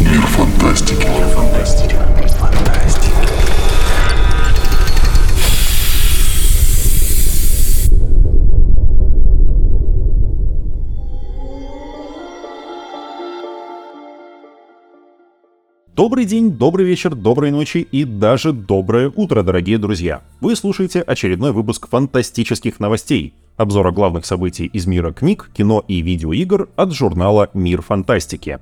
Мир фантастики. Добрый день, добрый вечер, доброй ночи и даже доброе утро, дорогие друзья. Вы слушаете очередной выпуск фантастических новостей, обзора главных событий из мира книг, кино и видеоигр от журнала «Мир фантастики».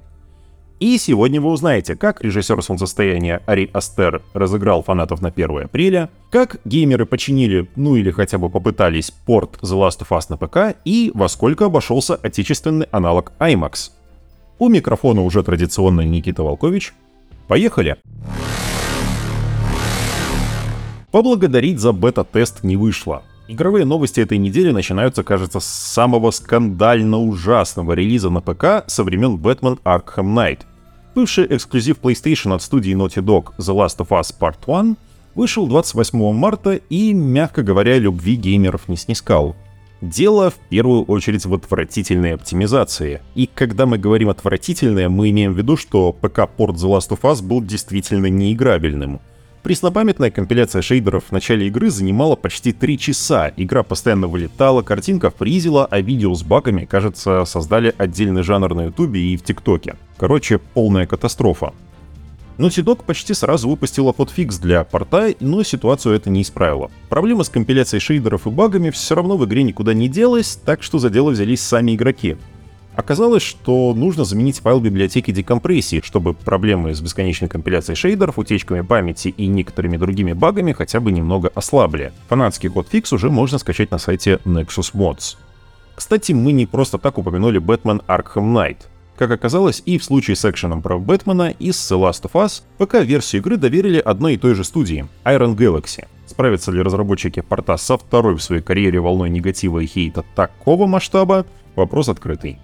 И сегодня вы узнаете, как режиссер «Солнцестояния» Ари Астер разыграл фанатов на 1 апреля, как геймеры починили, ну или хотя бы попытались, порт The Last of Us на ПК и во сколько обошелся отечественный аналог IMAX. У микрофона уже традиционно Никита Волкович, Поехали! Поблагодарить за бета-тест не вышло. Игровые новости этой недели начинаются, кажется, с самого скандально ужасного релиза на ПК со времен Batman Arkham Knight. Бывший эксклюзив PlayStation от студии Naughty Dog The Last of Us Part 1 вышел 28 марта и, мягко говоря, любви геймеров не снискал. Дело в первую очередь в отвратительной оптимизации. И когда мы говорим отвратительная, мы имеем в виду, что ПК-порт The Last of Us был действительно неиграбельным. Преснопамятная компиляция шейдеров в начале игры занимала почти 3 часа, игра постоянно вылетала, картинка фризила, а видео с багами, кажется, создали отдельный жанр на ютубе и в тиктоке. Короче, полная катастрофа. Naughty Dog почти сразу выпустила подфикс для порта, но ситуацию это не исправило. Проблема с компиляцией шейдеров и багами все равно в игре никуда не делась, так что за дело взялись сами игроки. Оказалось, что нужно заменить файл библиотеки декомпрессии, чтобы проблемы с бесконечной компиляцией шейдеров, утечками памяти и некоторыми другими багами хотя бы немного ослабли. Фанатский код фикс уже можно скачать на сайте Nexus Mods. Кстати, мы не просто так упомянули Batman Arkham Knight. Как оказалось, и в случае с экшеном про Бэтмена и с The Last of Us, пока версию игры доверили одной и той же студии — Iron Galaxy. Справятся ли разработчики порта со второй в своей карьере волной негатива и хейта такого масштаба — вопрос открытый.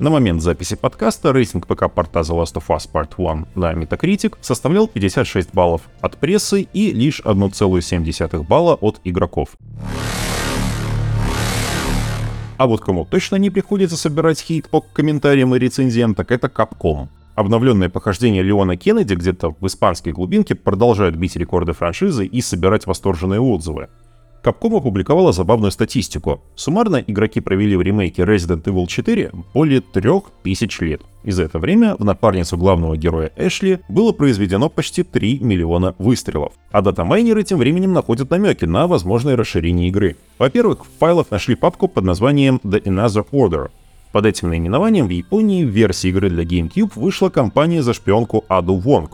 На момент записи подкаста рейтинг ПК-порта The Last of Us Part 1 на Metacritic составлял 56 баллов от прессы и лишь 1,7 балла от игроков. А вот кому точно не приходится собирать хейт по комментариям и рецензиям, так это Capcom. Обновленное похождение Леона Кеннеди где-то в испанской глубинке продолжают бить рекорды франшизы и собирать восторженные отзывы. Capcom опубликовала забавную статистику. Суммарно игроки провели в ремейке Resident Evil 4 более 3000 лет. И за это время в напарницу главного героя Эшли было произведено почти 3 миллиона выстрелов. А датамайнеры тем временем находят намеки на возможное расширение игры. Во-первых, в файлах нашли папку под названием The Another Order. Под этим наименованием в Японии в версии игры для GameCube вышла компания за шпионку Аду Вонг,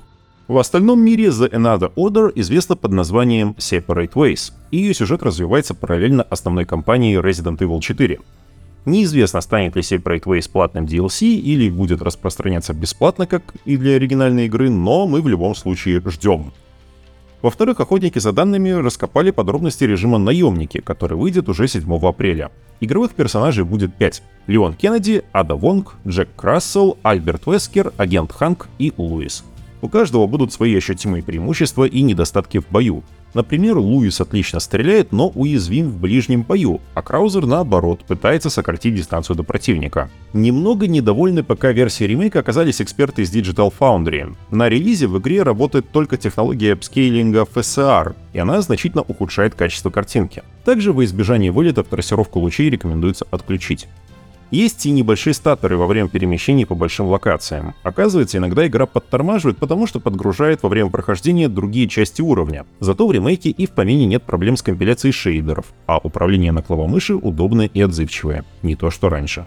в остальном мире The Another Order известна под названием Separate Ways, и ее сюжет развивается параллельно основной кампании Resident Evil 4. Неизвестно, станет ли Separate Ways платным DLC или будет распространяться бесплатно, как и для оригинальной игры, но мы в любом случае ждем. Во-вторых, охотники за данными раскопали подробности режима «Наемники», который выйдет уже 7 апреля. Игровых персонажей будет 5. Леон Кеннеди, Ада Вонг, Джек Крассел, Альберт Вескер, агент Ханк и Луис. У каждого будут свои ощутимые преимущества и недостатки в бою. Например, Луис отлично стреляет, но уязвим в ближнем бою, а Краузер, наоборот, пытается сократить дистанцию до противника. Немного недовольны пока версии ремейка оказались эксперты из Digital Foundry. На релизе в игре работает только технология апскейлинга FSR, и она значительно ухудшает качество картинки. Также во избежание вылетов трассировку лучей рекомендуется отключить. Есть и небольшие статоры во время перемещений по большим локациям. Оказывается, иногда игра подтормаживает, потому что подгружает во время прохождения другие части уровня. Зато в ремейке и в помине нет проблем с компиляцией шейдеров, а управление на клавомыши удобное и отзывчивое. Не то, что раньше.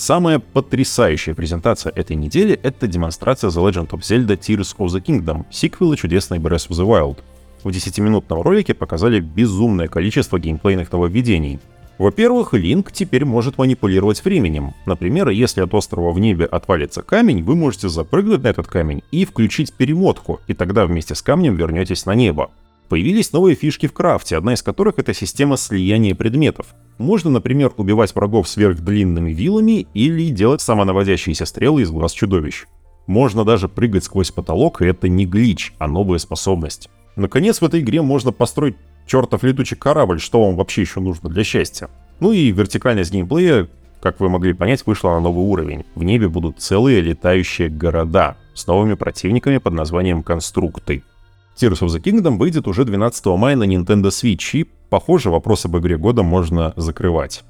Самая потрясающая презентация этой недели — это демонстрация The Legend of Zelda Tears of the Kingdom, сиквела чудесной Breath of the Wild. В 10-минутном ролике показали безумное количество геймплейных нововведений. Во-первых, Линк теперь может манипулировать временем. Например, если от острова в небе отвалится камень, вы можете запрыгнуть на этот камень и включить перемотку, и тогда вместе с камнем вернетесь на небо. Появились новые фишки в крафте, одна из которых это система слияния предметов. Можно, например, убивать врагов сверхдлинными вилами или делать самонаводящиеся стрелы из глаз чудовищ. Можно даже прыгать сквозь потолок, и это не глич, а новая способность. Наконец, в этой игре можно построить чертов летучий корабль, что вам вообще еще нужно для счастья. Ну и вертикальность геймплея, как вы могли понять, вышла на новый уровень. В небе будут целые летающие города с новыми противниками под названием Конструкты. Tears of the Kingdom выйдет уже 12 мая на Nintendo Switch, и, похоже, вопрос об игре года можно закрывать.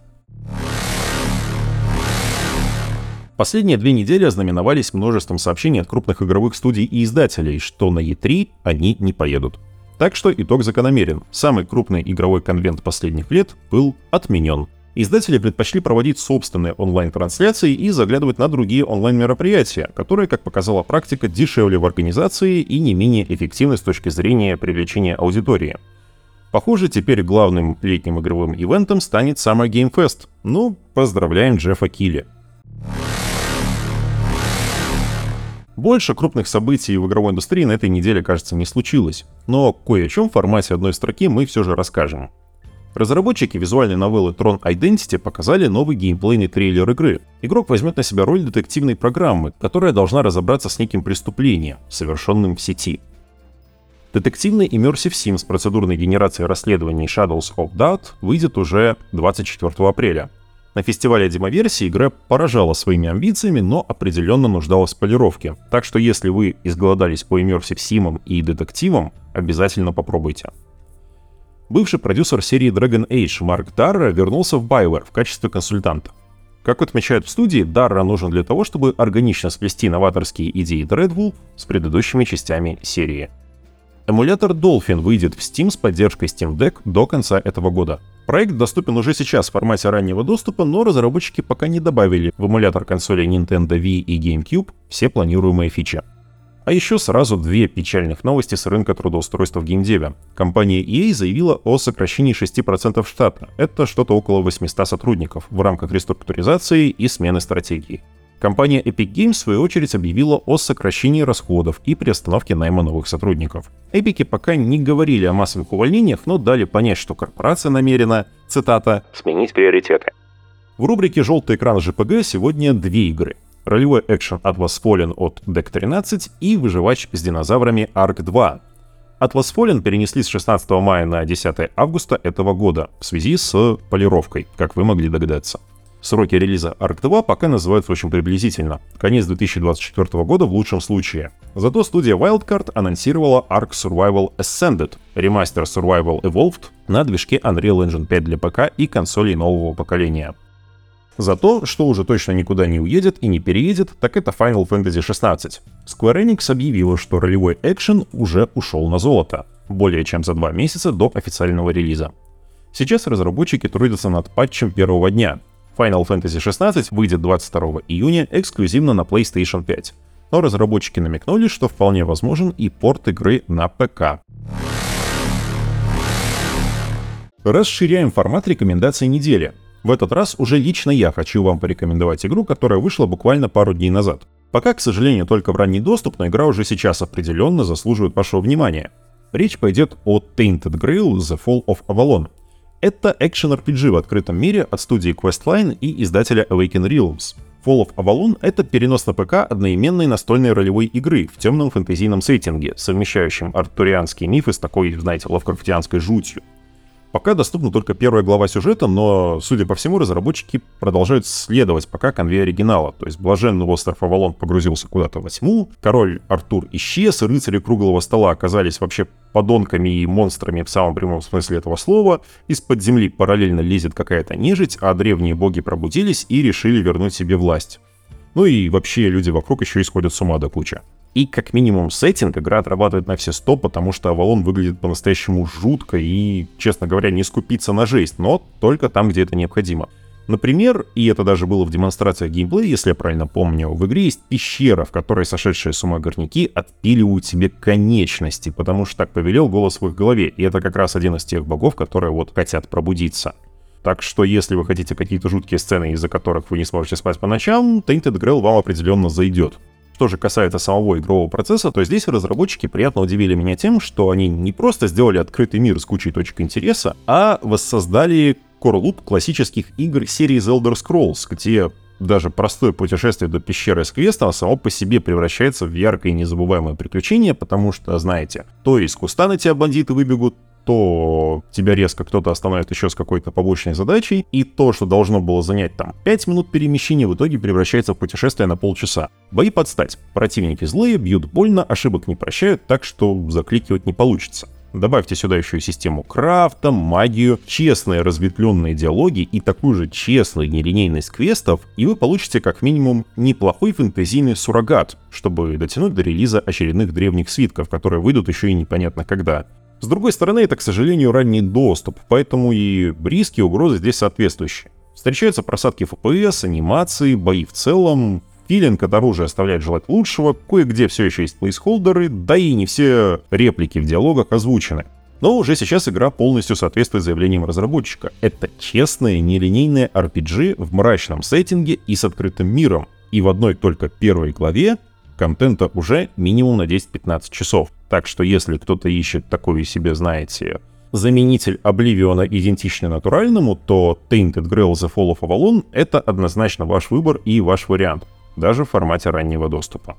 Последние две недели ознаменовались множеством сообщений от крупных игровых студий и издателей, что на E3 они не поедут. Так что итог закономерен. Самый крупный игровой конвент последних лет был отменен. Издатели предпочли проводить собственные онлайн-трансляции и заглядывать на другие онлайн-мероприятия, которые, как показала практика, дешевле в организации и не менее эффективны с точки зрения привлечения аудитории. Похоже, теперь главным летним игровым ивентом станет Summer Game Fest. Ну, поздравляем Джеффа Килли. Больше крупных событий в игровой индустрии на этой неделе, кажется, не случилось. Но кое о чем в формате одной строки мы все же расскажем. Разработчики визуальной новеллы Tron Identity показали новый геймплейный трейлер игры. Игрок возьмет на себя роль детективной программы, которая должна разобраться с неким преступлением, совершенным в сети. Детективный Immersive Sim с процедурной генерацией расследований Shadows of Doubt выйдет уже 24 апреля. На фестивале демоверсии игра поражала своими амбициями, но определенно нуждалась в полировке. Так что если вы изголодались по Sim и детективам, обязательно попробуйте. Бывший продюсер серии Dragon Age Марк Дарра вернулся в BioWare в качестве консультанта. Как отмечают в студии, Дарра нужен для того, чтобы органично сплести новаторские идеи Dreadwolf с предыдущими частями серии. Эмулятор Dolphin выйдет в Steam с поддержкой Steam Deck до конца этого года. Проект доступен уже сейчас в формате раннего доступа, но разработчики пока не добавили в эмулятор консолей Nintendo Wii и GameCube все планируемые фичи. А еще сразу две печальных новости с рынка трудоустройства в геймдеве. Компания EA заявила о сокращении 6% штата. Это что-то около 800 сотрудников в рамках реструктуризации и смены стратегии. Компания Epic Games, в свою очередь, объявила о сокращении расходов и приостановке найма новых сотрудников. Эпики пока не говорили о массовых увольнениях, но дали понять, что корпорация намерена, цитата, «сменить приоритеты». В рубрике «Желтый экран ЖПГ» сегодня две игры. Ролевой экшен Atlas Fallen от Deck 13 и выживач с динозаврами Ark 2. Atlas Fallen перенесли с 16 мая на 10 августа этого года в связи с полировкой, как вы могли догадаться. Сроки релиза Ark 2 пока называются очень приблизительно. Конец 2024 года в лучшем случае. Зато студия Wildcard анонсировала Ark Survival Ascended, ремастер Survival Evolved на движке Unreal Engine 5 для ПК и консолей нового поколения. За то, что уже точно никуда не уедет и не переедет, так это Final Fantasy 16. Square Enix объявила, что ролевой экшен уже ушел на золото, более чем за два месяца до официального релиза. Сейчас разработчики трудятся над патчем первого дня, Final Fantasy XVI выйдет 22 июня эксклюзивно на PlayStation 5. Но разработчики намекнули, что вполне возможен и порт игры на ПК. Расширяем формат рекомендаций недели. В этот раз уже лично я хочу вам порекомендовать игру, которая вышла буквально пару дней назад. Пока, к сожалению, только в ранний доступ, но игра уже сейчас определенно заслуживает вашего внимания. Речь пойдет о Tainted Grail The Fall of Avalon, это экшен-RPG в открытом мире от студии Questline и издателя Awaken Realms. Fall of Avalon — это перенос на ПК одноименной настольной ролевой игры в темном фэнтезийном сеттинге, совмещающем артурианские мифы с такой, знаете, лавкрафтианской жутью. Пока доступна только первая глава сюжета, но, судя по всему, разработчики продолжают следовать пока конве оригинала. То есть блаженный остров Авалон погрузился куда-то во тьму, король Артур исчез, рыцари круглого стола оказались вообще подонками и монстрами в самом прямом смысле этого слова, из-под земли параллельно лезет какая-то нежить, а древние боги пробудились и решили вернуть себе власть. Ну и вообще люди вокруг еще исходят с ума до кучи. И как минимум сеттинг игра отрабатывает на все 100, потому что Авалон выглядит по-настоящему жутко и, честно говоря, не скупиться на жесть, но только там, где это необходимо. Например, и это даже было в демонстрациях геймплея, если я правильно помню, в игре есть пещера, в которой сошедшие с ума горняки отпиливают себе конечности, потому что так повелел голос в их голове, и это как раз один из тех богов, которые вот хотят пробудиться. Так что если вы хотите какие-то жуткие сцены, из-за которых вы не сможете спать по ночам, Tainted Grail вам определенно зайдет. Что же касается самого игрового процесса, то здесь разработчики приятно удивили меня тем, что они не просто сделали открытый мир с кучей точек интереса, а воссоздали core классических игр серии The Elder Scrolls, где даже простое путешествие до пещеры с квестом само по себе превращается в яркое и незабываемое приключение, потому что, знаете, то из куста на тебя бандиты выбегут, то тебя резко кто-то остановит еще с какой-то побочной задачей, и то, что должно было занять там 5 минут перемещения, в итоге превращается в путешествие на полчаса. Бои подстать. Противники злые, бьют больно, ошибок не прощают, так что закликивать не получится. Добавьте сюда еще и систему крафта, магию, честные разветвленные диалоги и такую же честную нелинейность квестов, и вы получите как минимум неплохой фэнтезийный суррогат, чтобы дотянуть до релиза очередных древних свитков, которые выйдут еще и непонятно когда. С другой стороны, это, к сожалению, ранний доступ, поэтому и риски и угрозы здесь соответствующие. Встречаются просадки FPS, анимации, бои в целом, Филинг от оружия оставляет желать лучшего, кое-где все еще есть плейсхолдеры, да и не все реплики в диалогах озвучены. Но уже сейчас игра полностью соответствует заявлениям разработчика. Это честное, нелинейное RPG в мрачном сеттинге и с открытым миром. И в одной только первой главе контента уже минимум на 10-15 часов. Так что если кто-то ищет такой себе, знаете, заменитель Обливиона идентичный натуральному, то Tainted Grail The Fall of Avalon — это однозначно ваш выбор и ваш вариант даже в формате раннего доступа.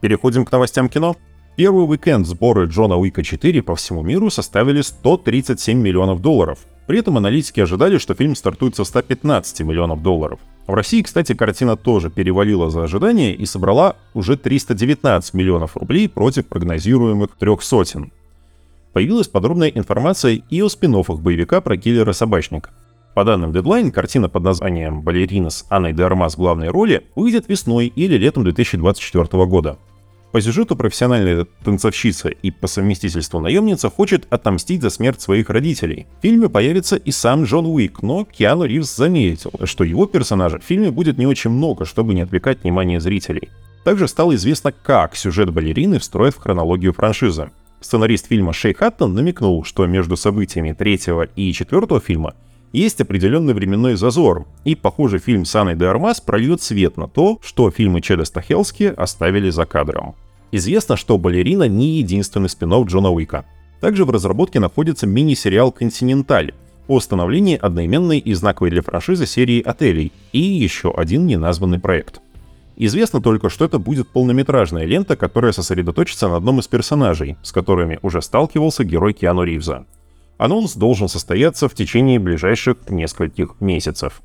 Переходим к новостям кино. Первый уикенд сборы Джона Уика 4 по всему миру составили 137 миллионов долларов. При этом аналитики ожидали, что фильм стартует со 115 миллионов долларов. В России, кстати, картина тоже перевалила за ожидания и собрала уже 319 миллионов рублей против прогнозируемых трех сотен. Появилась подробная информация и о спин боевика про киллера-собачника. По данным Deadline, картина под названием «Балерина» с Анной де Армас в главной роли выйдет весной или летом 2024 года. По сюжету профессиональная танцовщица и по совместительству наемница хочет отомстить за смерть своих родителей. В фильме появится и сам Джон Уик, но Киану Ривз заметил, что его персонажа в фильме будет не очень много, чтобы не отвлекать внимание зрителей. Также стало известно, как сюжет балерины встроят в хронологию франшизы. Сценарист фильма Шей Хаттон намекнул, что между событиями третьего и четвертого фильма есть определенный временной зазор, и, похоже, фильм с Анной де Армас прольет свет на то, что фильмы Чеда Стахелски оставили за кадром. Известно, что «Балерина» не единственный спин Джона Уика. Также в разработке находится мини-сериал «Континенталь» о становлении одноименной и знаковой для франшизы серии отелей и еще один неназванный проект. Известно только, что это будет полнометражная лента, которая сосредоточится на одном из персонажей, с которыми уже сталкивался герой Киану Ривза. Анонс должен состояться в течение ближайших нескольких месяцев.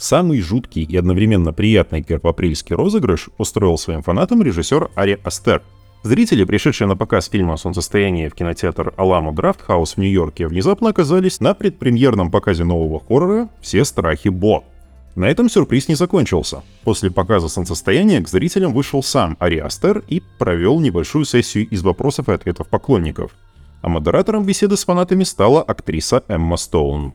Самый жуткий и одновременно приятный первоапрельский розыгрыш устроил своим фанатам режиссер Ари Астер. Зрители, пришедшие на показ фильма «Солнцестояние» в кинотеатр Аламу Драфтхаус в Нью-Йорке, внезапно оказались на предпремьерном показе нового хоррора «Все страхи Бо», на этом сюрприз не закончился. После показа солнцестояния к зрителям вышел сам Ари Астер и провел небольшую сессию из вопросов и ответов поклонников. А модератором беседы с фанатами стала актриса Эмма Стоун.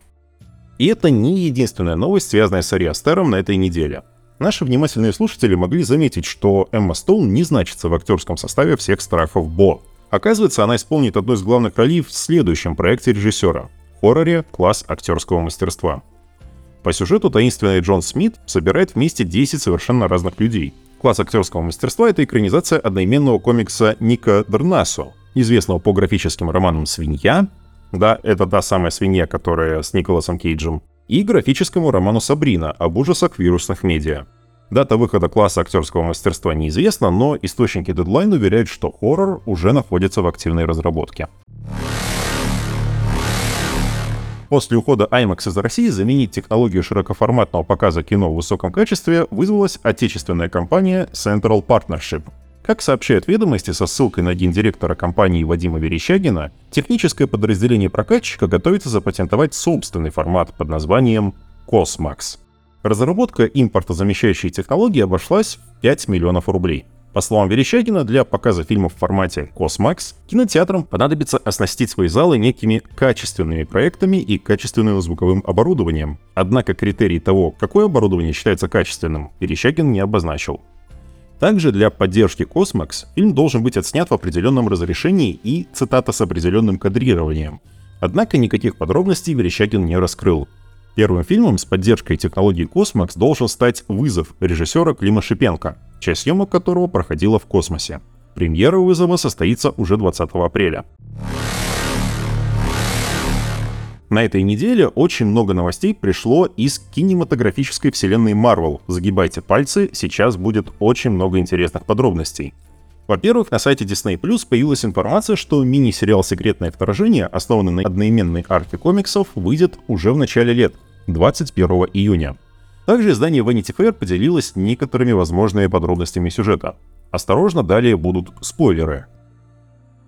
И это не единственная новость, связанная с Ари Астером на этой неделе. Наши внимательные слушатели могли заметить, что Эмма Стоун не значится в актерском составе всех страхов Бо. Оказывается, она исполнит одну из главных ролей в следующем проекте режиссера — хорроре «Класс актерского мастерства». По сюжету таинственный Джон Смит собирает вместе 10 совершенно разных людей. Класс актерского мастерства — это экранизация одноименного комикса Ника Дернасо, известного по графическим романам «Свинья», да, это та самая свинья, которая с Николасом Кейджем, и графическому роману «Сабрина» об ужасах вирусных медиа. Дата выхода класса актерского мастерства неизвестна, но источники Deadline уверяют, что хоррор уже находится в активной разработке. После ухода IMAX из России заменить технологию широкоформатного показа кино в высоком качестве вызвалась отечественная компания Central Partnership. Как сообщают ведомости со ссылкой на гендиректора компании Вадима Верещагина, техническое подразделение прокатчика готовится запатентовать собственный формат под названием Cosmax. Разработка импортозамещающей технологии обошлась в 5 миллионов рублей – по словам Верещагина, для показа фильмов в формате Cosmax кинотеатрам понадобится оснастить свои залы некими качественными проектами и качественным звуковым оборудованием. Однако критерий того, какое оборудование считается качественным, Верещагин не обозначил. Также для поддержки Cosmax фильм должен быть отснят в определенном разрешении и, цитата, с определенным кадрированием. Однако никаких подробностей Верещагин не раскрыл. Первым фильмом с поддержкой технологии Cosmax должен стать «Вызов» режиссера Клима Шипенко, часть съемок которого проходила в космосе. Премьера вызова состоится уже 20 апреля. На этой неделе очень много новостей пришло из кинематографической вселенной Marvel. Загибайте пальцы, сейчас будет очень много интересных подробностей. Во-первых, на сайте Disney Plus появилась информация, что мини-сериал «Секретное вторжение», основанный на одноименной арке комиксов, выйдет уже в начале лет, 21 июня. Также издание Vanity Fair поделилось некоторыми возможными подробностями сюжета. Осторожно, далее будут спойлеры.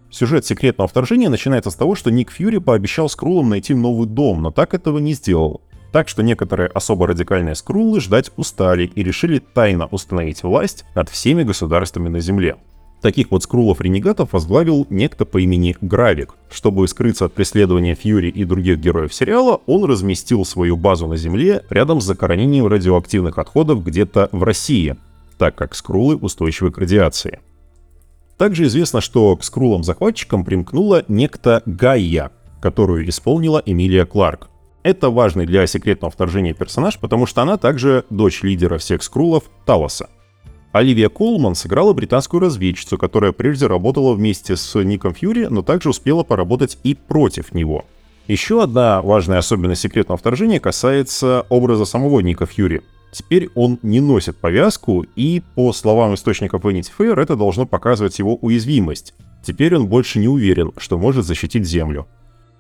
Сюжет секретного вторжения начинается с того, что Ник Фьюри пообещал скрулам найти новый дом, но так этого не сделал. Так что некоторые особо радикальные скруллы ждать устали и решили тайно установить власть над всеми государствами на Земле. Таких вот скрулов-ренегатов возглавил некто по имени Гравик. Чтобы скрыться от преследования Фьюри и других героев сериала, он разместил свою базу на Земле рядом с захоронением радиоактивных отходов где-то в России, так как скрулы устойчивы к радиации. Также известно, что к скрулам-захватчикам примкнула некто Гайя, которую исполнила Эмилия Кларк. Это важный для секретного вторжения персонаж, потому что она также дочь лидера всех скрулов Талоса. Оливия Колман сыграла британскую разведчицу, которая прежде работала вместе с Ником Фьюри, но также успела поработать и против него. Еще одна важная особенность секретного вторжения касается образа самого Ника Фьюри. Теперь он не носит повязку, и, по словам источников Vanity Fair, это должно показывать его уязвимость. Теперь он больше не уверен, что может защитить Землю.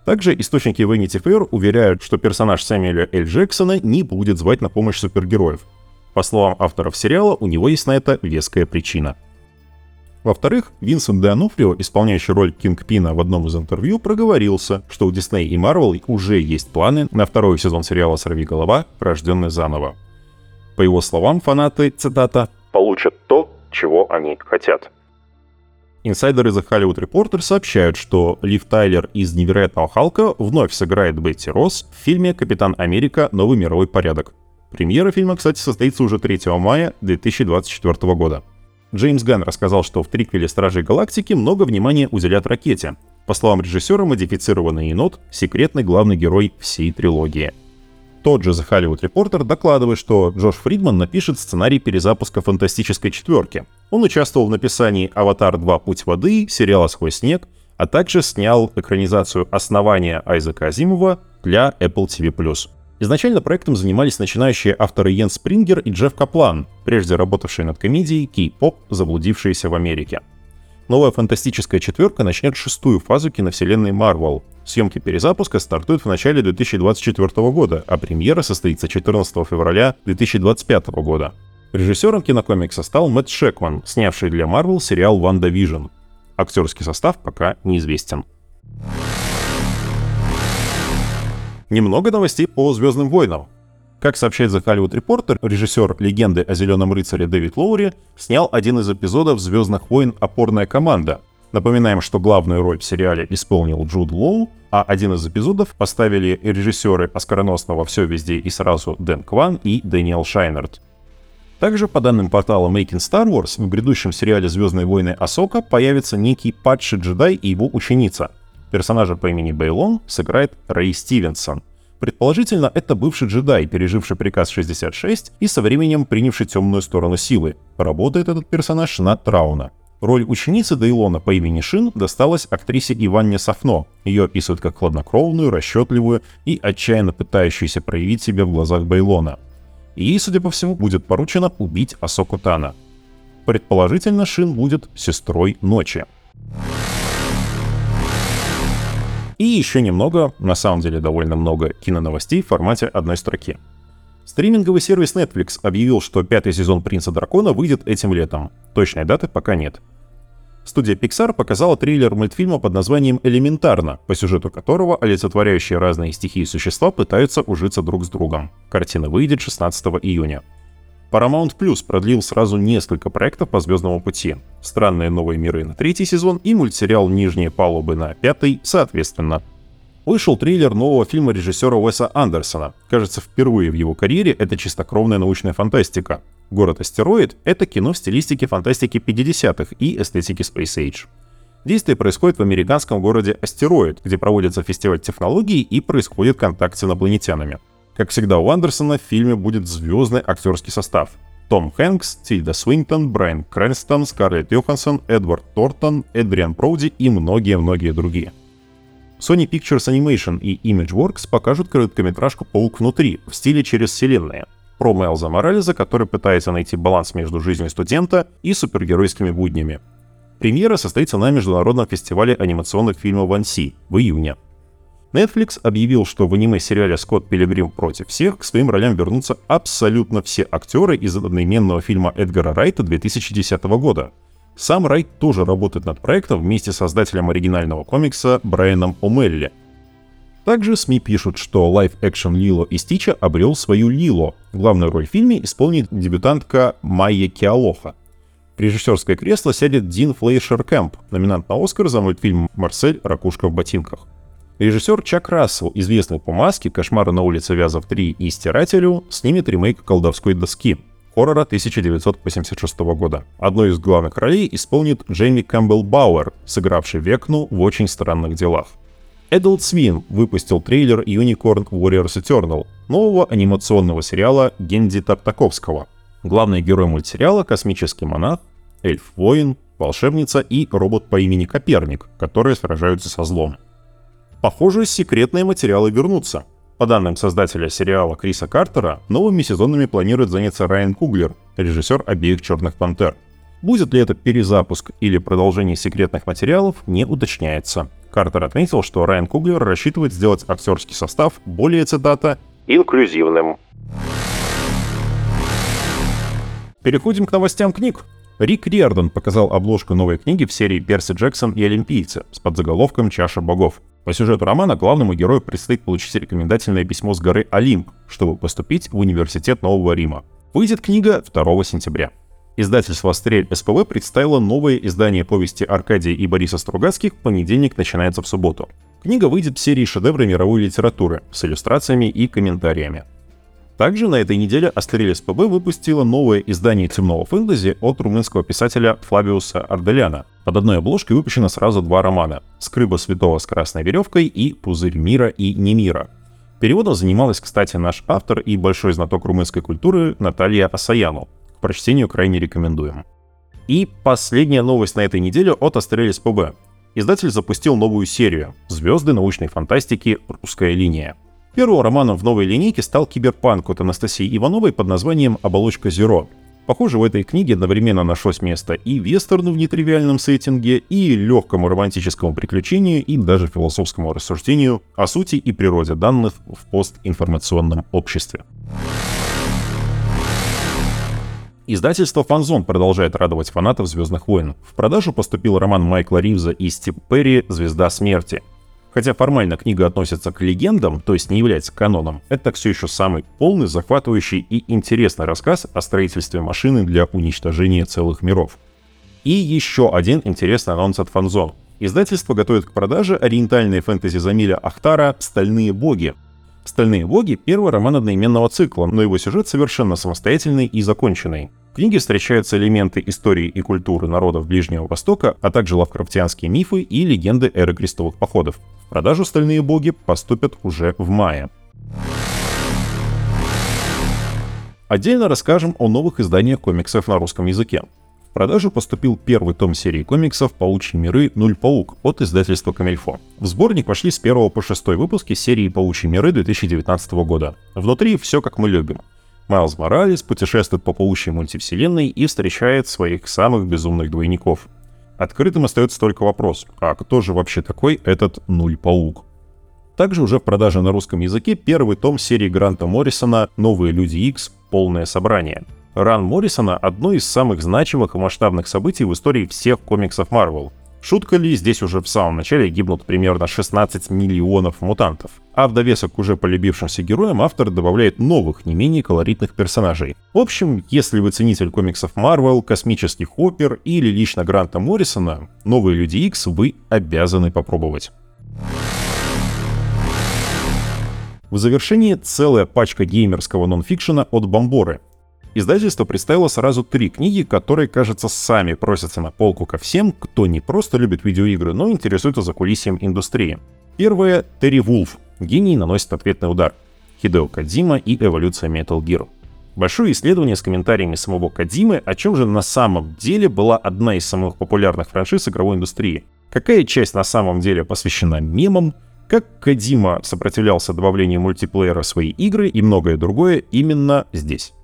Также источники Vanity Fair уверяют, что персонаж Сэмюэля Эль Джексона не будет звать на помощь супергероев. По словам авторов сериала, у него есть на это веская причина. Во-вторых, Винсент Де Анофрио, исполняющий роль Кингпина в одном из интервью, проговорился, что у Disney и Marvel уже есть планы на второй сезон сериала «Сорви голова», рожденный заново. По его словам, фанаты, цитата, «получат то, чего они хотят». Инсайдеры The Hollywood Reporter сообщают, что Лив Тайлер из «Невероятного Халка» вновь сыграет Бетти Росс в фильме «Капитан Америка. Новый мировой порядок». Премьера фильма, кстати, состоится уже 3 мая 2024 года. Джеймс Ганн рассказал, что в триквеле «Стражей Галактики» много внимания уделят ракете. По словам режиссера, модифицированный енот — секретный главный герой всей трилогии. Тот же The Hollywood Reporter докладывает, что Джош Фридман напишет сценарий перезапуска «Фантастической четверки». Он участвовал в написании «Аватар 2. Путь воды», сериала «Сквозь снег», а также снял экранизацию «Основания» Айзека Азимова для Apple TV+. Изначально проектом занимались начинающие авторы Йен Спрингер и Джефф Каплан, прежде работавшие над комедией «Кей-поп. Заблудившиеся в Америке». Новая фантастическая четверка начнет шестую фазу киновселенной Marvel. Съемки перезапуска стартуют в начале 2024 года, а премьера состоится 14 февраля 2025 года. Режиссером кинокомикса стал Мэтт Шекман, снявший для Marvel сериал «Ванда Вижн». Актерский состав пока неизвестен. Немного новостей по «Звездным войнам». Как сообщает The Hollywood Reporter, режиссер «Легенды о Зеленом рыцаре» Дэвид Лоури снял один из эпизодов «Звездных войн. Опорная команда». Напоминаем, что главную роль в сериале исполнил Джуд Лоу, а один из эпизодов поставили режиссеры оскароносного «Все везде и сразу» Дэн Кван и Дэниел Шайнерт. Также, по данным портала Making Star Wars, в грядущем сериале «Звездные войны Асока» появится некий падший джедай и его ученица — Персонажа по имени Бейлон сыграет Рэй Стивенсон. Предположительно, это бывший джедай, переживший приказ 66 и со временем принявший темную сторону силы. Работает этот персонаж на Трауна. Роль ученицы Дейлона по имени Шин досталась актрисе Иванне Сафно. Ее описывают как хладнокровную, расчетливую и отчаянно пытающуюся проявить себя в глазах Бейлона. ей, судя по всему, будет поручено убить Асоку Тана. Предположительно, Шин будет сестрой Ночи. И еще немного, на самом деле довольно много киноновостей в формате одной строки. Стриминговый сервис Netflix объявил, что пятый сезон «Принца Дракона» выйдет этим летом. Точной даты пока нет. Студия Pixar показала трейлер мультфильма под названием «Элементарно», по сюжету которого олицетворяющие разные стихии существа пытаются ужиться друг с другом. Картина выйдет 16 июня. Paramount Plus продлил сразу несколько проектов по «Звездному пути». «Странные новые миры» на третий сезон и мультсериал «Нижние палубы» на пятый, соответственно. Вышел трейлер нового фильма режиссера Уэса Андерсона. Кажется, впервые в его карьере это чистокровная научная фантастика. «Город Астероид» — это кино в стилистике фантастики 50-х и эстетики Space Age. Действие происходит в американском городе Астероид, где проводится фестиваль технологий и происходит контакт с инопланетянами. Как всегда у Андерсона в фильме будет звездный актерский состав. Том Хэнкс, Тильда Свинтон, Брайан Крэнстон, Скарлетт Йоханссон, Эдвард Тортон, Эдриан Проуди и многие-многие другие. Sony Pictures Animation и Imageworks покажут короткометражку «Паук внутри» в стиле через вселенные. Про Майлза Морализа, который пытается найти баланс между жизнью студента и супергеройскими буднями. Премьера состоится на Международном фестивале анимационных фильмов в Анси в июне. Netflix объявил, что в аниме-сериале «Скотт Пилигрим против всех» к своим ролям вернутся абсолютно все актеры из одноименного фильма Эдгара Райта 2010 года. Сам Райт тоже работает над проектом вместе с создателем оригинального комикса Брайаном О'Мелли. Также СМИ пишут, что лайв-экшен Лило и Стича обрел свою Лило. Главную роль в фильме исполнит дебютантка Майя Киалоха. В режиссерское кресло сядет Дин Флейшер Кэмп, номинант на Оскар за мультфильм «Марсель. Ракушка в ботинках». Режиссер Чак Рассел, известный по «Маске», «Кошмары на улице Вязов 3» и «Стирателю», снимет ремейк «Колдовской доски» хоррора 1986 года. Одной из главных ролей исполнит Джейми Кэмпбелл Бауэр, сыгравший Векну в «Очень странных делах». Adult Swim выпустил трейлер Unicorn Warriors Eternal, нового анимационного сериала Генди Тартаковского. Главный герой мультсериала — космический монах, эльф-воин, волшебница и робот по имени Коперник, которые сражаются со злом. Похоже, секретные материалы вернутся. По данным создателя сериала Криса Картера, новыми сезонами планирует заняться Райан Куглер, режиссер обеих «Черных пантер». Будет ли это перезапуск или продолжение секретных материалов, не уточняется. Картер отметил, что Райан Куглер рассчитывает сделать актерский состав более, цитата, «инклюзивным». Переходим к новостям книг. Рик Риордан показал обложку новой книги в серии «Перси Джексон и Олимпийцы» с подзаголовком «Чаша богов». По сюжету романа главному герою предстоит получить рекомендательное письмо с горы Олимп, чтобы поступить в Университет Нового Рима. Выйдет книга 2 сентября. Издательство «Стрель СПВ» представило новое издание повести Аркадия и Бориса Стругацких «Понедельник начинается в субботу». Книга выйдет в серии шедевры мировой литературы с иллюстрациями и комментариями. Также на этой неделе Астерилис ПБ выпустила новое издание темного фэнтези от румынского писателя Флавиуса Арделяна. Под одной обложкой выпущено сразу два романа «Скрыба святого с красной веревкой» и «Пузырь мира и не мира». Переводом занималась, кстати, наш автор и большой знаток румынской культуры Наталья Асаяну. К прочтению крайне рекомендуем. И последняя новость на этой неделе от Астерилис ПБ. Издатель запустил новую серию «Звезды научной фантастики. Русская линия». Первым романом в новой линейке стал киберпанк от Анастасии Ивановой под названием «Оболочка Зеро». Похоже, в этой книге одновременно нашлось место и вестерну в нетривиальном сеттинге, и легкому романтическому приключению, и даже философскому рассуждению о сути и природе данных в постинформационном обществе. Издательство «Фанзон» продолжает радовать фанатов «Звездных войн». В продажу поступил роман Майкла Ривза и Стив Перри «Звезда смерти». Хотя формально книга относится к легендам, то есть не является каноном, это все еще самый полный, захватывающий и интересный рассказ о строительстве машины для уничтожения целых миров. И еще один интересный анонс от Фанзон. Издательство готовит к продаже ориентальные фэнтези Замиля Ахтара «Стальные боги». «Стальные боги» — первый роман одноименного цикла, но его сюжет совершенно самостоятельный и законченный. Книге встречаются элементы истории и культуры народов Ближнего Востока, а также лавкрафтианские мифы и легенды эры крестовых походов. В продажу «Стальные боги» поступят уже в мае. Отдельно расскажем о новых изданиях комиксов на русском языке. В продажу поступил первый том серии комиксов «Паучьи миры. Нуль паук» от издательства Камильфо. В сборник вошли с 1 по 6 выпуски серии «Паучьи миры» 2019 года. Внутри все как мы любим. Майлз Моралес путешествует по паучьей мультивселенной и встречает своих самых безумных двойников. Открытым остается только вопрос, а кто же вообще такой этот Нуль-паук? Также уже в продаже на русском языке первый том серии Гранта Моррисона «Новые Люди X. Полное собрание». Ран Моррисона — одно из самых значимых и масштабных событий в истории всех комиксов Марвел. Шутка ли, здесь уже в самом начале гибнут примерно 16 миллионов мутантов. А в довесок к уже полюбившимся героям автор добавляет новых, не менее колоритных персонажей. В общем, если вы ценитель комиксов Marvel, космических опер или лично Гранта Моррисона, новые Люди X вы обязаны попробовать. В завершении целая пачка геймерского нонфикшена от Бомборы, Издательство представило сразу три книги, которые, кажется, сами просятся на полку ко всем, кто не просто любит видеоигры, но интересуется закулисьем индустрии. Первая — Терри Вулф. Гений наносит ответный удар. Хидео Кадзима и эволюция Metal Gear. Большое исследование с комментариями самого Кадзимы, о чем же на самом деле была одна из самых популярных франшиз игровой индустрии. Какая часть на самом деле посвящена мемам, как Кодзима сопротивлялся добавлению мультиплеера в свои игры и многое другое именно здесь.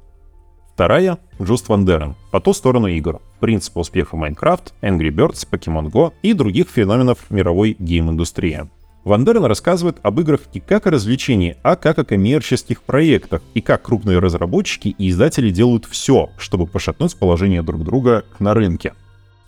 Вторая — Джуст Ван Дерен, по ту сторону игр, принципы успеха Minecraft, Angry Birds, Pokemon Go и других феноменов мировой гейм-индустрии. Ван Дерен рассказывает об играх не как о развлечении, а как о коммерческих проектах, и как крупные разработчики и издатели делают все, чтобы пошатнуть положение друг друга на рынке.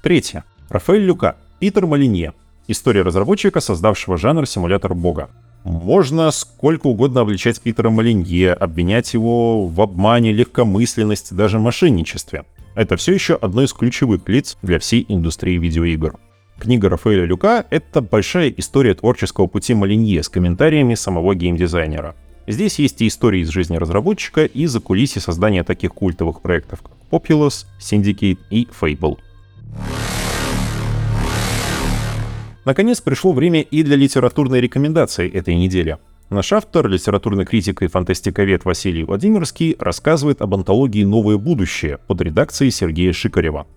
Третье. Рафаэль Люка, Питер Малинье. История разработчика, создавшего жанр симулятор бога. Можно сколько угодно обличать Питера Малинье, обвинять его в обмане, легкомысленности, даже мошенничестве. Это все еще одно из ключевых лиц для всей индустрии видеоигр. Книга Рафаэля Люка — это большая история творческого пути Малинье с комментариями самого геймдизайнера. Здесь есть и истории из жизни разработчика, и за кулиси создания таких культовых проектов, как Populous, Syndicate и Fable. Наконец пришло время и для литературной рекомендации этой недели. Наш автор, литературный критик и фантастиковед Василий Владимирский, рассказывает об антологии «Новое будущее» под редакцией Сергея Шикарева.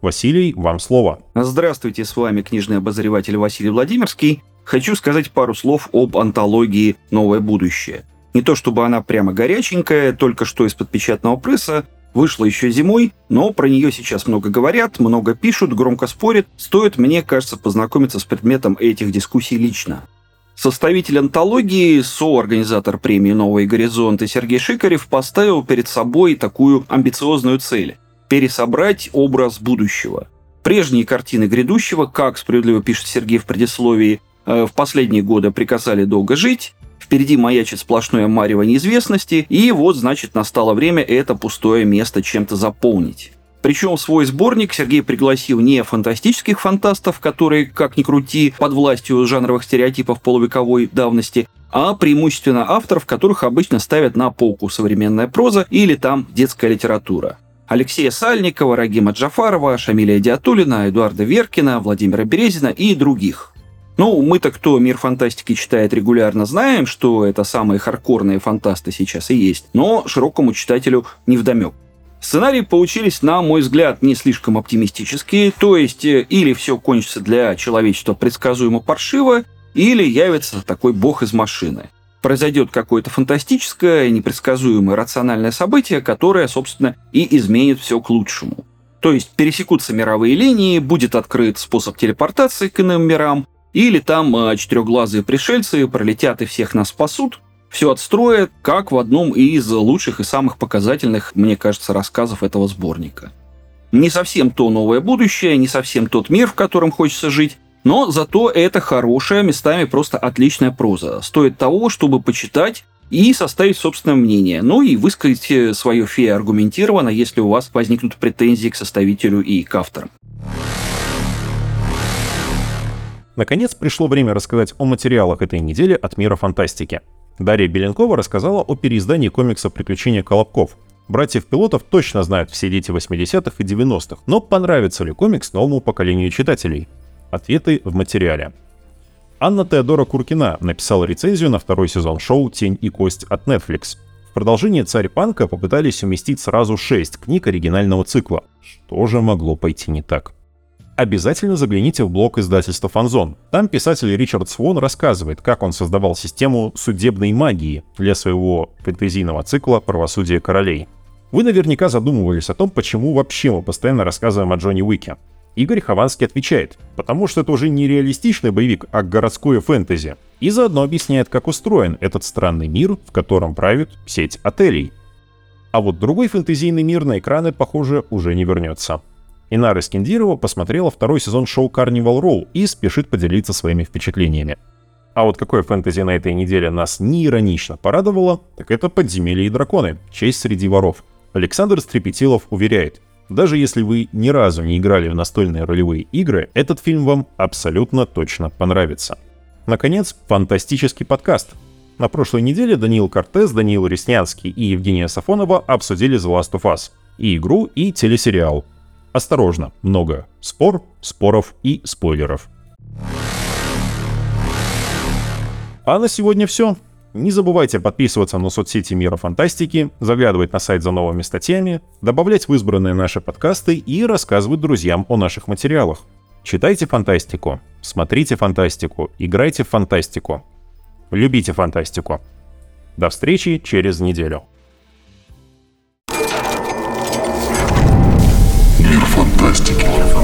Василий, вам слово. Здравствуйте, с вами книжный обозреватель Василий Владимирский. Хочу сказать пару слов об антологии «Новое будущее». Не то чтобы она прямо горяченькая, только что из-под печатного пресса, вышла еще зимой, но про нее сейчас много говорят, много пишут, громко спорят. Стоит, мне кажется, познакомиться с предметом этих дискуссий лично. Составитель антологии, соорганизатор премии «Новые горизонты» Сергей Шикарев поставил перед собой такую амбициозную цель – пересобрать образ будущего. Прежние картины грядущего, как справедливо пишет Сергей в предисловии, э, в последние годы приказали долго жить, впереди маячит сплошное марево неизвестности, и вот, значит, настало время это пустое место чем-то заполнить. Причем в свой сборник Сергей пригласил не фантастических фантастов, которые, как ни крути, под властью жанровых стереотипов полувековой давности, а преимущественно авторов, которых обычно ставят на полку современная проза или там детская литература. Алексея Сальникова, Рагима Джафарова, Шамиля Диатулина, Эдуарда Веркина, Владимира Березина и других. Ну, мы-то, кто мир фантастики читает регулярно, знаем, что это самые хардкорные фантасты сейчас и есть, но широкому читателю не вдомек. Сценарии получились, на мой взгляд, не слишком оптимистические, то есть э, или все кончится для человечества предсказуемо паршиво, или явится такой бог из машины произойдет какое-то фантастическое, непредсказуемое рациональное событие, которое, собственно, и изменит все к лучшему. То есть пересекутся мировые линии, будет открыт способ телепортации к иным мирам, или там э, четырехглазые пришельцы пролетят и всех нас спасут, все отстроят, как в одном из лучших и самых показательных, мне кажется, рассказов этого сборника. Не совсем то новое будущее, не совсем тот мир, в котором хочется жить, но зато это хорошая, местами просто отличная проза. Стоит того, чтобы почитать и составить собственное мнение. Ну и высказать э, свое фе аргументированно, если у вас возникнут претензии к составителю и к авторам. Наконец пришло время рассказать о материалах этой недели от мира фантастики. Дарья Беленкова рассказала о переиздании комикса «Приключения Колобков». Братьев-пилотов точно знают все дети 80-х и 90-х, но понравится ли комикс новому поколению читателей? Ответы в материале. Анна Теодора Куркина написала рецензию на второй сезон шоу «Тень и кость» от Netflix. В продолжении «Царь Панка» попытались уместить сразу шесть книг оригинального цикла. Что же могло пойти не так? Обязательно загляните в блог издательства «Фанзон». Там писатель Ричард Свон рассказывает, как он создавал систему судебной магии для своего фэнтезийного цикла «Правосудие королей». Вы наверняка задумывались о том, почему вообще мы постоянно рассказываем о Джонни Уике. Игорь Хованский отвечает, потому что это уже не реалистичный боевик, а городское фэнтези. И заодно объясняет, как устроен этот странный мир, в котором правит сеть отелей. А вот другой фэнтезийный мир на экраны, похоже, уже не вернется. Инара Скиндирова посмотрела второй сезон шоу Carnival Row и спешит поделиться своими впечатлениями. А вот какое фэнтези на этой неделе нас не иронично порадовало, так это «Подземелья и драконы. Честь среди воров». Александр Стрепетилов уверяет, даже если вы ни разу не играли в настольные ролевые игры, этот фильм вам абсолютно точно понравится. Наконец, фантастический подкаст. На прошлой неделе Даниил Кортес, Даниил Реснянский и Евгения Сафонова обсудили The Last of Us. И игру, и телесериал. Осторожно, много спор, споров и спойлеров. А на сегодня все. Не забывайте подписываться на соцсети Мира Фантастики, заглядывать на сайт за новыми статьями, добавлять в избранные наши подкасты и рассказывать друзьям о наших материалах. Читайте фантастику, смотрите фантастику, играйте в фантастику. Любите фантастику. До встречи через неделю. Фантастики.